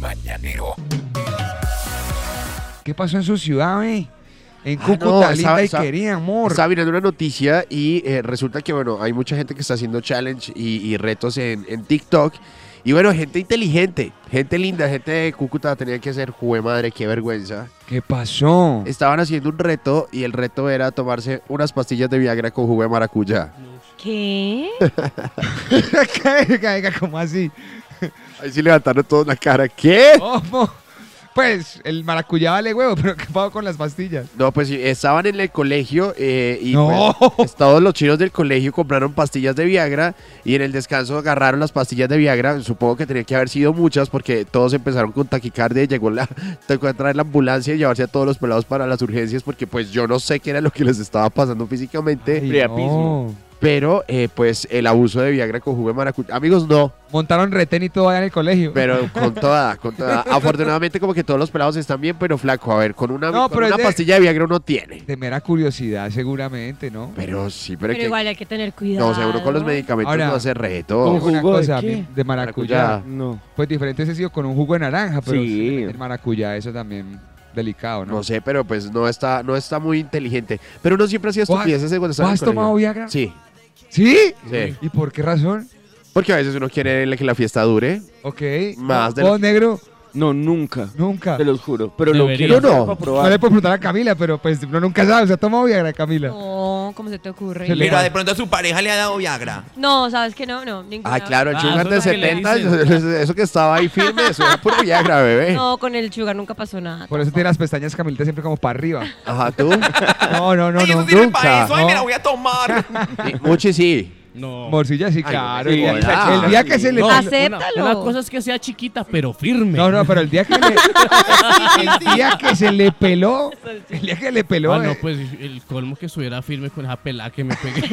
Mañanero. ¿Qué pasó en su ciudad, eh? En Ah, Cúcuta, no, linda y querida, amor. Estaba mirando una noticia y eh, resulta que, bueno, hay mucha gente que está haciendo challenge y, y retos en, en TikTok. Y bueno, gente inteligente, gente linda, gente de Cúcuta tenía que hacer, jue madre, qué vergüenza. ¿Qué pasó? Estaban haciendo un reto y el reto era tomarse unas pastillas de Viagra con jugo de maracuyá. ¿Qué? ¿cómo así? Ahí sí levantaron todos la cara. ¿Qué? ¿Cómo? Pues el maracuyá vale huevo, pero ¿qué pasó con las pastillas? No, pues estaban en el colegio eh, y No. pues, todos los chinos del colegio compraron pastillas de Viagra y en el descanso agarraron las pastillas de Viagra. Supongo que tenía que haber sido muchas porque todos empezaron con taquicardia y llegó la, tocó traer la ambulancia y llevarse a todos los pelados para las urgencias porque pues yo no sé qué era lo que les estaba pasando físicamente. Ay, no. Pero eh, pues el abuso de Viagra con jugo de maracuyá. Amigos, no. Montaron retén y todo allá en el colegio. Pero con toda, con toda. Afortunadamente como que todos los pelados están bien, pero flaco, a ver, con una, No, con una de- pastilla de Viagra uno tiene. De mera curiosidad, seguramente, ¿no? Pero sí, pero, Pero que... igual hay que tener cuidado. No, seguro con los medicamentos Ahora, no hace reto. Con una jugo de cosa, qué? de maracuyá. Maracuyá. No. Pues diferente ese sido con un jugo de naranja, pero Sí. el maracuyá, eso también delicado, ¿no? No sé, pero pues no está, no está muy inteligente. Pero uno siempre hacía ¿Vos has- estupideces cuando estaba en ¿Vos el has tomado. Viagra? Sí, ¿Sí? sí. ¿Y por qué razón? Porque a veces uno quiere que la fiesta dure. Ok. Más de ¿Vos, lo- negro? No, nunca. Nunca. Te los juro. Pero lo Debería. quiero Yo no. para No le probar. puedo preguntar a Camila, pero pues uno nunca sabe. ¿Se ha tomado Viagra, Camila? No, ¿cómo se te ocurre? Se le Mira, va. de pronto a su pareja le ha dado Viagra. No, ¿sabes que no? No, ninguna. Ah, claro, el Ah, sugar eso de es lo que le 70, dicen. eso, eso que estaba ahí firme, eso era puro Viagra, bebé. No, con el sugar nunca pasó nada. Por eso tiene las pestañas Camilita siempre como para arriba. Ajá, tú. No, no, no, Ay, no. eso nunca. para eso. Ay, No. me la voy a tomar. Sí, Muchi sí. No. Morcilla sí, claro. el, día, hola. el día que se le... No, una- Acéptalo. Una, cosa es que sea chiquita, pero firme. No, no, pero el día que le... el día que se le peló... El día que le peló... Ah, no, eh, pues el colmo que estuviera firme con esa pelada que me pegué.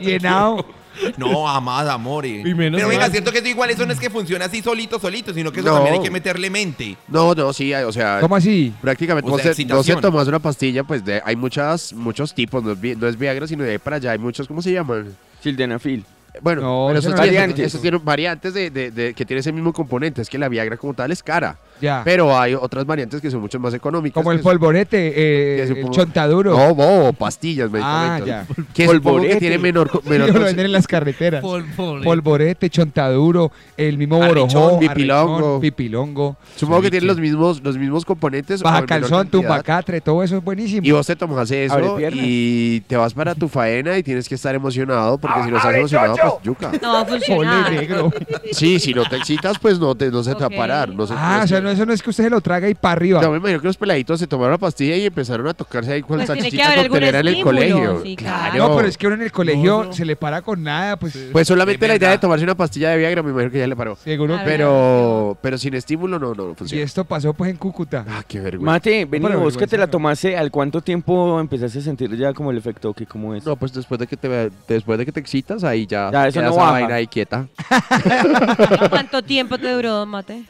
llenado. No, amada. Y menos Pero venga, mal. cierto que eso igual eso no es que funcione así solito, solito, sino que eso No. también hay que meterle mente. No, no, sí, o sea, ¿Cómo así? prácticamente O vos sea, vos excitación. una pastilla, pues de, hay muchas, muchos tipos, no es, vi- no es Viagra, sino de ahí para allá, hay muchos, ¿cómo se llaman? Sildenafil. Bueno, No, pero eso esos no es tienen, variantes. esos tienen variantes de, de- de- que tiene ese mismo componente, es que la Viagra como tal es cara, Ya. pero hay otras variantes que son mucho más económicas. Como el polvorete, eh, el supongo- chontaduro. No, bobo, pastillas, ah, medicamentos. ya. Que supongo que Polvorete. tiene menor, menor lo venden en las carreteras. Polvorete. Polvorete, chontaduro, el mismo Arrechón, borojó, pipilongo. pipilongo, Supongo que tiene los mismos, los mismos componentes. baja calzón, tumbacatre, todo eso es buenísimo. Y vos te tomas eso y te vas para tu faena y tienes que estar emocionado porque si no estás emocionado, pues yuca. No va a funcionar. negro. Sí, si no te excitas, pues no, te, no se te va a parar. No se Ah, o sea, no, eso no es que usted se lo traga y para arriba. Yo me imagino que los peladitos se tomaron la pastilla y empezaron a tocarse ahí con Pues salchichita coctelera en el colegio. sí, claro. claro. No, pero es que uno en el colegio No, no. se le para con nada, pues Pues solamente la idea de tomarse una pastilla de Viagra, me imagino que ya le paró. seguro. Pero, pero sin estímulo no, no Y funciona. esto pasó pues en Cúcuta. Ah, qué vergüenza. Mate, vení, vos que te la tomaste, ¿al cuánto tiempo empezaste a sentir ya como el efecto que cómo es? No, pues después de que te después de que te excitas, ahí ya, Ya, eso no esa baja. vaina ahí quieta. ¿Cuánto tiempo te duró, Mate?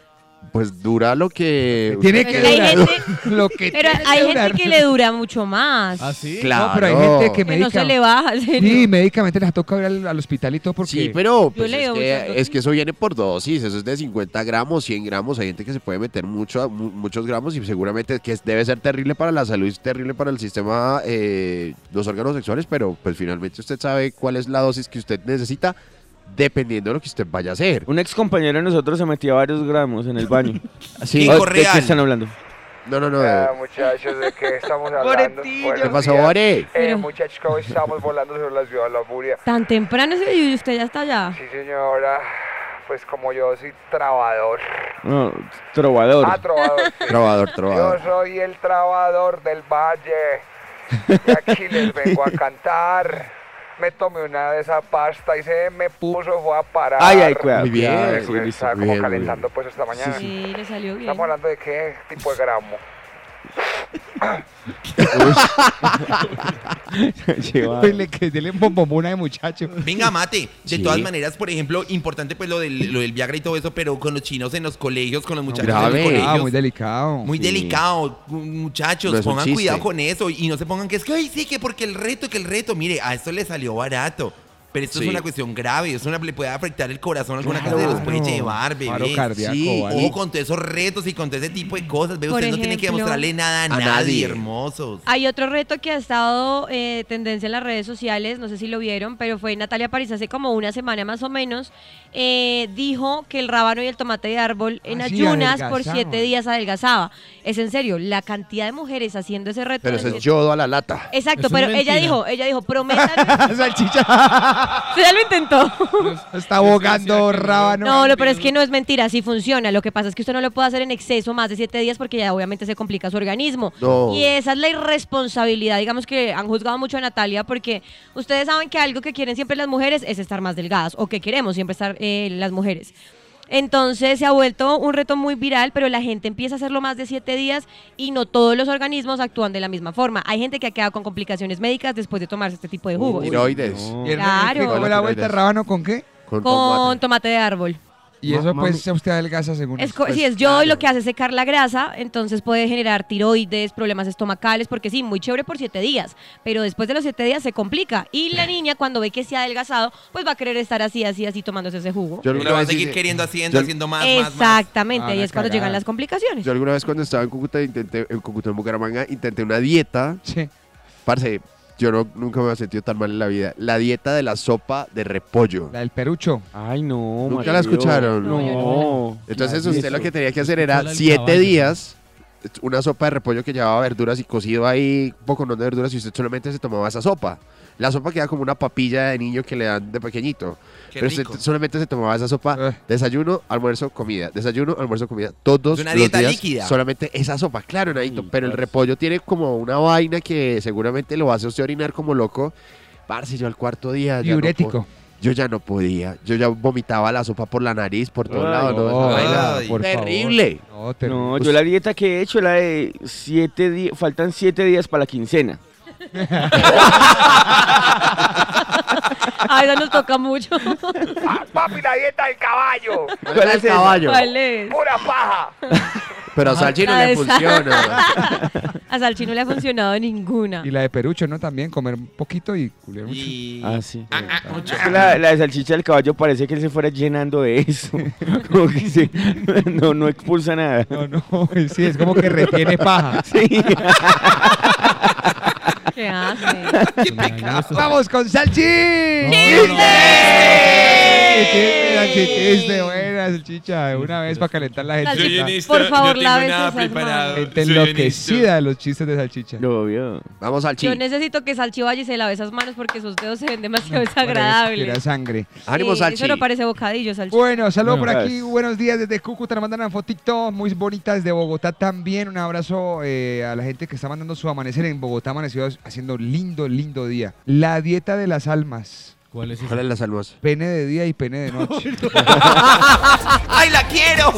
Pues dura lo que... Tiene Pero que hay durar gente- lo que Pero tiene hay que gente durar. que le dura mucho más. ¿Ah, sí? Claro. No, pero hay gente que Que no se le baja, serio. Sí, médicamente les toca ir al, al hospital y todo porque... Sí, pero pues, es, que, es que eso viene por dosis, eso es de 50 gramos, 100 gramos, hay gente que se puede meter mucho, mu- muchos gramos y seguramente que debe ser terrible para la salud, es terrible para el sistema, eh, los órganos sexuales, pero pues finalmente usted sabe cuál es la dosis que usted necesita dependiendo de lo que usted vaya a hacer. Un ex compañero de nosotros se metía varios gramos en el baño. Sí. ¿De qué están hablando? No, no, no. eh, muchachos, ¿de qué estamos hablando? ¿Qué pasó, Bore? Eh, muchachos, ¿cómo estamos volando sobre la ciudad de la furia? Tan temprano ese y usted ya está allá. Sí, señora. Pues como yo soy trabador. No, trovador. Ah, trovador. sí. Trovador. Yo soy el trabador del valle. Y aquí les vengo a cantar. Me tomé una de esa pasta y se me puso, fue a parar. Ay, ay, cuidado. Muy bien, Sí, sí. Estaba como Bien, calentando pues esta mañana. Sí, le salió bien. Estamos hablando de qué tipo de gramo. Lleva- Dele, que dele un bombomuna de muchacho. Venga, mate. De Sí. todas maneras, por ejemplo, importante pues lo del, lo del Viagra y todo eso, pero con los chinos en los colegios, con los muchachos Grave. en los colegios. Ah, muy delicado. Muy Sí. delicado, muchachos, No es un pongan chiste. cuidado con eso y no se pongan que es que, ay, sí, que porque el reto, que el reto, mire, a esto le salió barato. Pero esto Sí. es una cuestión grave, eso le puede afectar el corazón, alguna cosa Claro. se los puede llevar, bebé. cardíaco, Sí, ¿vale? Ojo con todos esos retos y con todo ese tipo de cosas, ve, Por ustedes no tienen que ejemplo, demostrarle nada a, a nadie, nadie. hermosos. Hay otro reto que ha estado eh, tendencia en las redes sociales, no sé si lo vieron, pero fue Natalia París hace como una semana más o menos, eh, dijo que el rábano y el tomate de árbol en Ah, sí, ayunas por siete días adelgazaba. Es en serio, la cantidad de mujeres haciendo ese reto. Pero eso es yodo a la lata. Exacto, es pero ella dijo, ella dijo, prometan. Salchicha. Usted ya lo intentó. Está abogando rábano. No, lo pero es que no es mentira, sí funciona. Lo que pasa es que usted no lo puede hacer en exceso más de siete días porque ya obviamente se complica su organismo. No. Y esa es la irresponsabilidad, digamos que han juzgado mucho a Natalia porque ustedes saben que algo que quieren siempre las mujeres es estar más delgadas o que queremos siempre estar eh, las mujeres. Entonces se ha vuelto un reto muy viral, pero la gente empieza a hacerlo más de siete días y no todos los organismos actúan de la misma forma. Hay gente que ha quedado con complicaciones médicas después de tomarse este tipo de jugos. Tiroides. ¿Y el Claro. ¿qué fue la vuelta rábano con qué? Con Con tomate. tomate de árbol. Y eso pues usted adelgaza según Es Pues, sí, es yodo y lo que hace es secar la grasa, entonces puede generar tiroides, problemas estomacales, porque sí, muy chévere por siete días, pero después de los siete días se complica. Y la niña, cuando ve que se ha adelgazado, pues va a querer estar así, así, así, tomándose ese jugo. Yo Y lo va a seguir queriendo haciendo, yo- haciendo más, más, más. Exactamente, Ah, ahí es cuando llegan las complicaciones. Yo alguna vez cuando estaba en Cúcuta, intenté, en Cúcuta, en Bucaramanga, intenté una dieta. Sí. Parce, yo no, nunca me he sentido tan mal en la vida. La dieta de la sopa de repollo. La del perucho. Ay, no. ¿Nunca la escucharon? No. Entonces Claro, usted lo que tenía que hacer era siete caballo. días, una sopa de repollo que llevaba verduras y cocido ahí, un poco no de verduras y usted solamente se tomaba esa sopa. La sopa queda como una papilla de niño que le dan de pequeñito. Qué pero rico. usted solamente se tomaba esa sopa, Eh. desayuno, almuerzo, comida, desayuno, almuerzo, comida, todos Es una los dieta días, líquida. solamente esa sopa, claro, Nadito, Ay, pero el repollo tiene como una vaina que seguramente lo hace a usted orinar como loco. Parce, yo al cuarto día ya no Diurético. po- yo ya no podía, yo ya vomitaba la sopa por la nariz, por todos lados, no, no, ay, por terrible. No, terrible. No, yo la dieta que he hecho, la de siete días, faltan siete días para la quincena. A veces nos toca mucho. Ah, papi, la dieta del caballo. ¿Cuál es el caballo? ¿Cuál es? Pura paja. Pero a Salchi no le Sa- funciona. A Salchi no le ha funcionado ninguna. Y la de perucho, ¿no? También comer un poquito y culiar mucho. Y... Ah, sí. Ah, ah, mucho. La, la de salchicha del caballo parece que él se fuera llenando de eso. Como que se- no, no expulsa nada. No, no, sí, es como que retiene paja. Sí. ¿Qué hace? Qué pecado. ¡Vamos con Salchi! No, no, no. ¡Chiste, chiste! Buena, salchicha. De una vez para calentar la gente. Por favor, esas manos. Gente enloquecida de los chistes de salchicha. Lo obvio. Vamos al Yo necesito que Salchi se lave esas manos porque sus dedos se ven demasiado Era desagradables. sangre. Ánimo, Salchi. Eso no parece bocadillo, Salchi. Bueno, saludos por aquí. Buenos días desde Cúcuta. Nos mandan una fotito muy bonita desde Bogotá también. Un abrazo eh, a la gente que está mandando su amanecer en Bogotá. Amaneció haciendo lindo, lindo día. La dieta de las almas. ¿Cuál es? ¿Cuál es las almas? Pene de día y pene de noche. ¡Ay, la quiero!